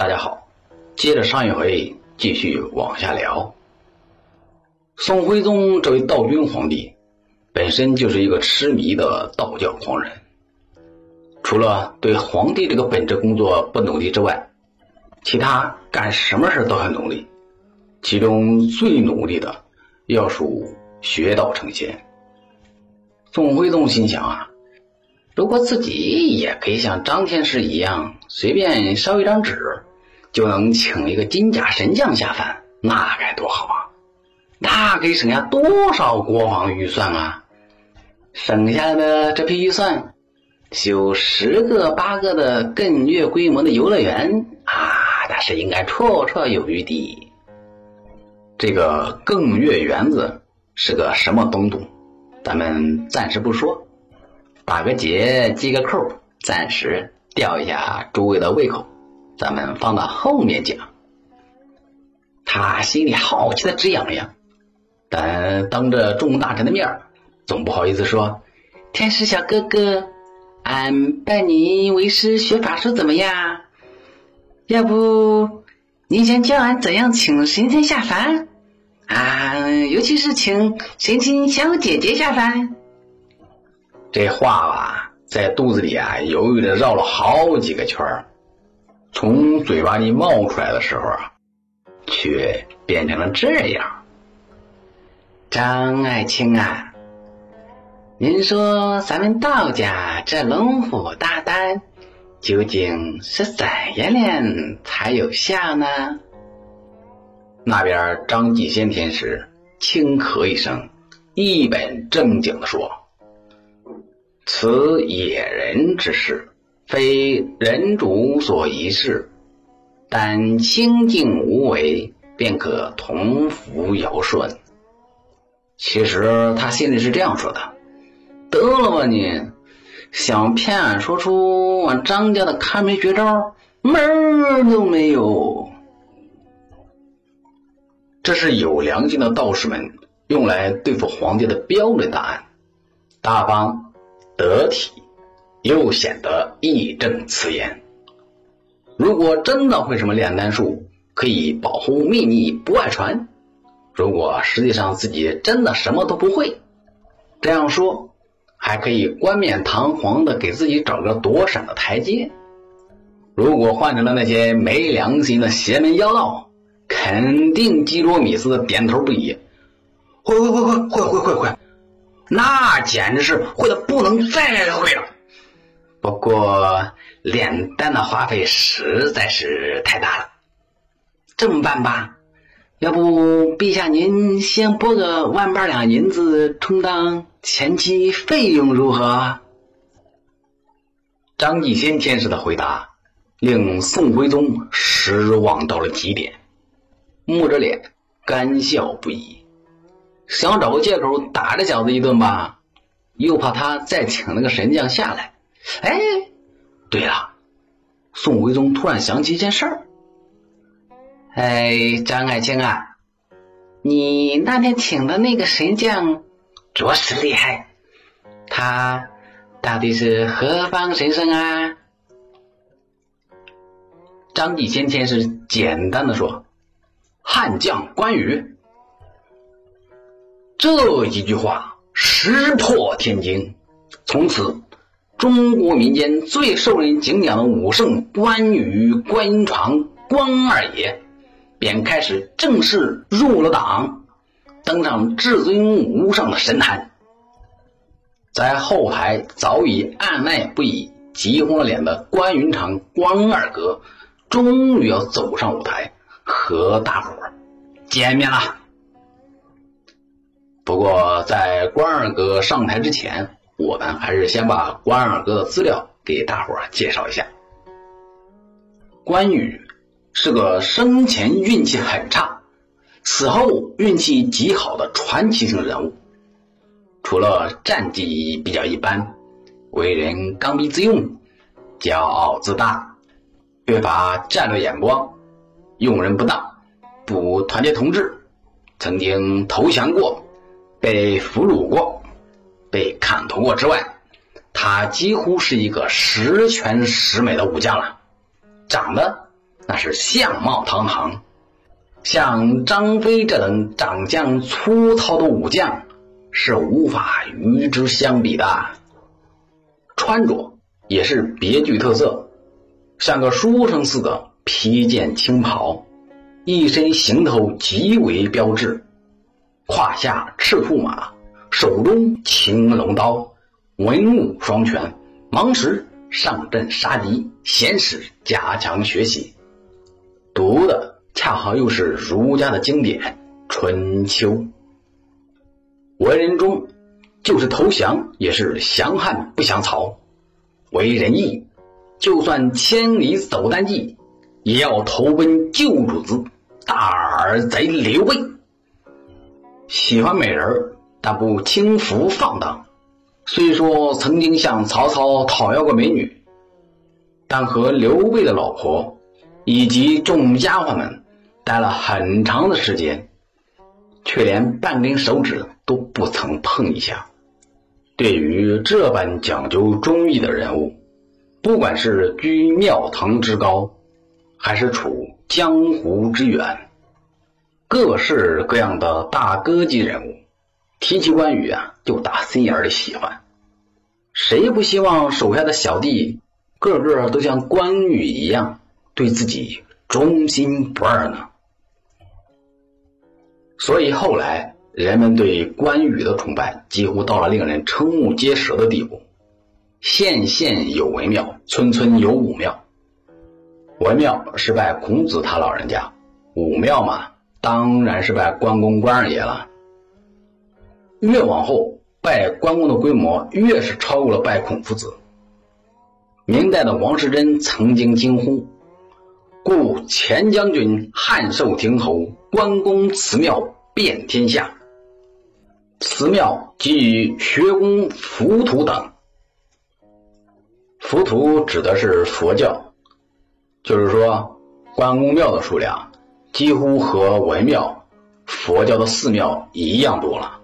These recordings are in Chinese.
大家好，接着上一回继续往下聊。宋徽宗这位道君皇帝，本身就是一个痴迷的道教狂人。除了对皇帝这个本职工作不努力之外，其他干什么事都很努力。其中最努力的，要数学道成仙。宋徽宗心想啊，如果自己也可以像张天师一样，随便烧一张纸。就能请一个金甲神将下凡，那该多好啊！那可以省下多少国防预算啊！省下的这批预算，修十个八个的更越规模的游乐园啊，那是应该绰绰有余的。这个更越园子是个什么东东？咱们暂时不说，打个结，系个扣，暂时吊一下诸位的胃口。咱们放到后面讲。他心里好奇的直痒痒，但当着众大臣的面总不好意思说：“天师小哥哥，俺拜你为师学法术怎么样？要不您先教俺怎样请神仙下凡啊？尤其是请神仙小姐姐下凡。”这话吧，在肚子里啊犹豫着绕了好几个圈儿。从嘴巴里冒出来的时候啊，却变成了这样。张爱卿啊，您说咱们道家这龙虎大丹究竟是怎样练才有效呢？那边张继先天师轻咳一声，一本正经的说：“此野人之事。”非人主所宜事，但清净无为，便可同福尧舜。其实他心里是这样说的：得了吧你，想骗俺说出俺张家的看门绝招，门儿都没有。这是有良心的道士们用来对付皇帝的标准答案，大方得体。又显得义正辞严。如果真的会什么炼丹术，可以保护秘密不外传；如果实际上自己真的什么都不会，这样说还可以冠冕堂皇的给自己找个躲闪的台阶。如果换成了那些没良心的邪门妖道，肯定基罗米斯点头不已。会会会会会会会会，那简直是会的不能再会了。不过炼丹的花费实在是太大了，这么办吧，要不陛下您先拨个万八两银子充当前期费用如何？张继先天使的回答令宋徽宗失望到了极点，木着脸干笑不已，想找个借口打这小子一顿吧，又怕他再请那个神将下来。哎，对了，宋徽宗突然想起一件事儿。哎，张爱卿啊，你那天请的那个神将着实厉害，他到底是何方神圣啊？张继先天是简单的说：“汉将关羽。”这一句话石破天惊，从此。中国民间最受人敬仰的武圣关羽、关云长、关二爷，便开始正式入了党，登上至尊无上的神坛。在后台早已按耐不已、急红了脸的关云长关二哥，终于要走上舞台和大伙儿见面了。不过，在关二哥上台之前，我们还是先把关二哥的资料给大伙儿介绍一下。关羽是个生前运气很差，死后运气极好的传奇性人物。除了战绩比较一般，为人刚愎自用、骄傲自大、缺乏战略眼光、用人不当、不团结同志，曾经投降过，被俘虏过。被砍头过之外，他几乎是一个十全十美的武将了。长得那是相貌堂堂。像张飞这等长相粗糙的武将，是无法与之相比的。穿着也是别具特色，像个书生似的披件青袍，一身行头极为标致，胯下赤兔马，手中青龙刀，文武双全，忙时上阵杀敌，闲时加强学习，读的。恰好又是儒家的经典《春秋》，为人中就是投降也是降汉不降曹，为仁义，就算千里走单骑，也要投奔旧主子大耳贼刘备。喜欢美人儿，但不轻浮放荡。虽说曾经向曹操讨要过美女，但和刘备的老婆以及众丫鬟们。待了很长的时间，却连半根手指都不曾碰一下。对于这般讲究忠义的人物，不管是居庙堂之高，还是处江湖之远，各式各样的大哥级人物，提起关羽啊，就打心眼里喜欢。谁不希望手下的小弟个个都像关羽一样，对自己忠心不二呢？所以后来，人们对关羽的崇拜几乎到了令人瞠目结舌的地步。县县有文庙，村村有武庙。文庙是拜孔子他老人家，武庙嘛，当然是拜关公关二爷了。越往后，拜关公的规模越是超过了拜孔夫子。明代的王世贞曾经惊呼。故前将军汉寿亭侯关公祠庙遍天下。祠庙即学宫浮屠等。浮屠指的是佛教，就是说关公庙的数量几乎和文庙、佛教的寺庙一样多了。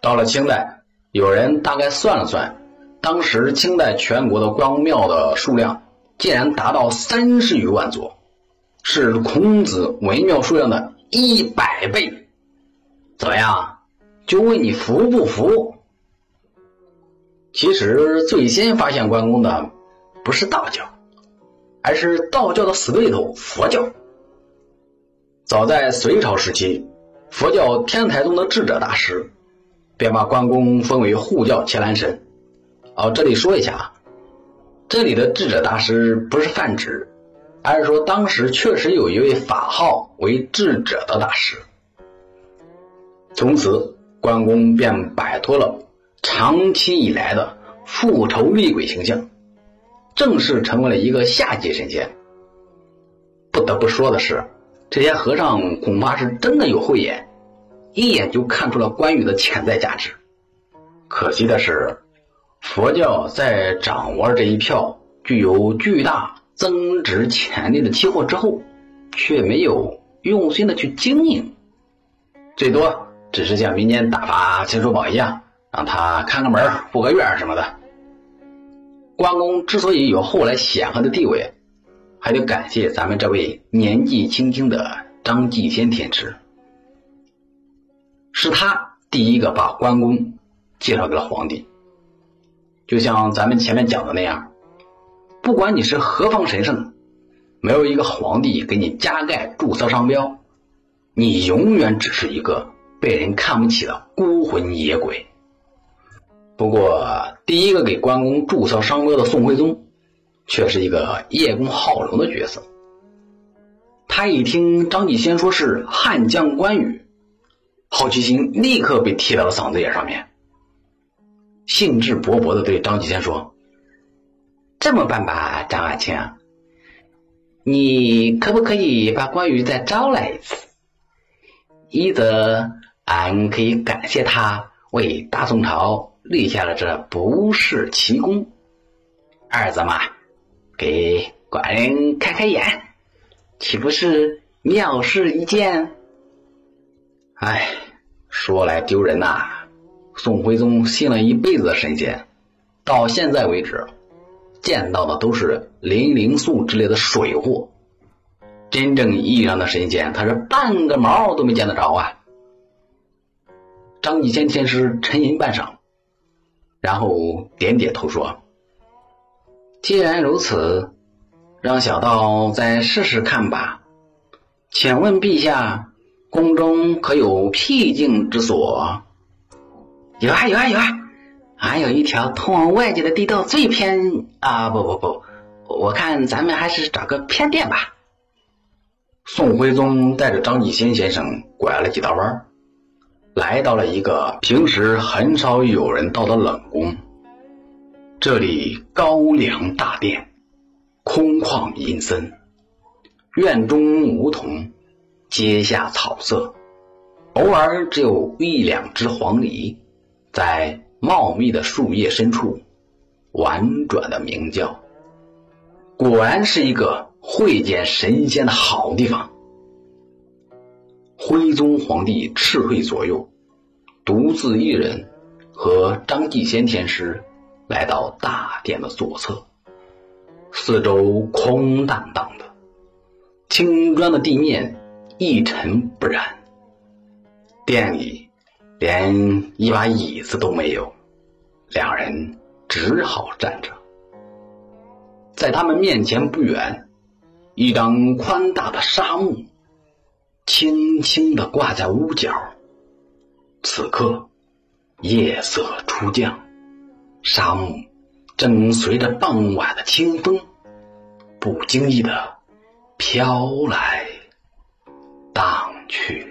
到了清代，有人大概算了算，当时清代全国的关公庙的数量。竟然达到三十余万座，是孔子文庙数量的一百倍。怎么样？就问你服不服？其实最先发现关公的不是道教，而是道教的死对头佛教。早在隋朝时期，佛教天台宗的智者大师便把关公封为护教伽蓝神。哦，这里说一下啊。这里的智者大师不是泛指，而是说当时确实有一位法号为智者的大师。从此，关公便摆脱了长期以来的复仇厉鬼形象，正式成为了一个下级神仙。不得不说的是，这些和尚恐怕是真的有慧眼，一眼就看出了关羽的潜在价值。可惜的是。佛教在掌握这一票具有巨大增值潜力的期货之后，却没有用心的去经营，最多只是像民间打发秦叔宝一样，让他看个门、护个院什么的。关公之所以有后来显赫的地位，还得感谢咱们这位年纪轻轻的张继先天池，是他第一个把关公介绍给了皇帝。就像咱们前面讲的那样，不管你是何方神圣，没有一个皇帝给你加盖注册商标，你永远只是一个被人看不起的孤魂野鬼。不过，第一个给关公注册商标的宋徽宗，却是一个叶公好龙的角色。他一听张继先说是汉将关羽，好奇心立刻被提到了嗓子眼上面。兴致勃勃的对张继先说：“这么办吧，张爱卿，你可不可以把关羽再招来一次？一则俺可以感谢他为大宋朝立下了这不世奇功；二则嘛，给寡人开开眼，岂不是妙事一件？哎，说来丢人呐！”宋徽宗信了一辈子的神仙，到现在为止，见到的都是灵灵素之类的水货。真正意义上的神仙，他是半个毛都没见得着啊！张继先天师沉吟半晌，然后点点头说：“既然如此，让小道再试试看吧。请问陛下，宫中可有僻静之所？”“有啊，有啊，有啊！俺有一条通往外界的地道，最偏啊！不不不，我看咱们还是找个偏殿吧。”宋徽宗带着张继先先生拐了几道弯，来到了一个平时很少有人到的冷宫。这里高梁大殿，空旷阴森，院中梧桐，阶下草色，偶尔只有一两只黄鹂在茂密的树叶深处婉转的鸣叫。果然是一个。会见神仙的好地方。徽宗皇帝赤会左右，独自一人和张继先天师来到大殿的左侧。四周空荡荡的，青砖的地面一尘不染。店里连一把椅子都没有，两人只好站着。在他们面前不远。一张宽大的纱幕，轻轻地挂在屋角。此刻，夜色初降，纱幕正随着傍晚的清风，不经意的飘来。荡去。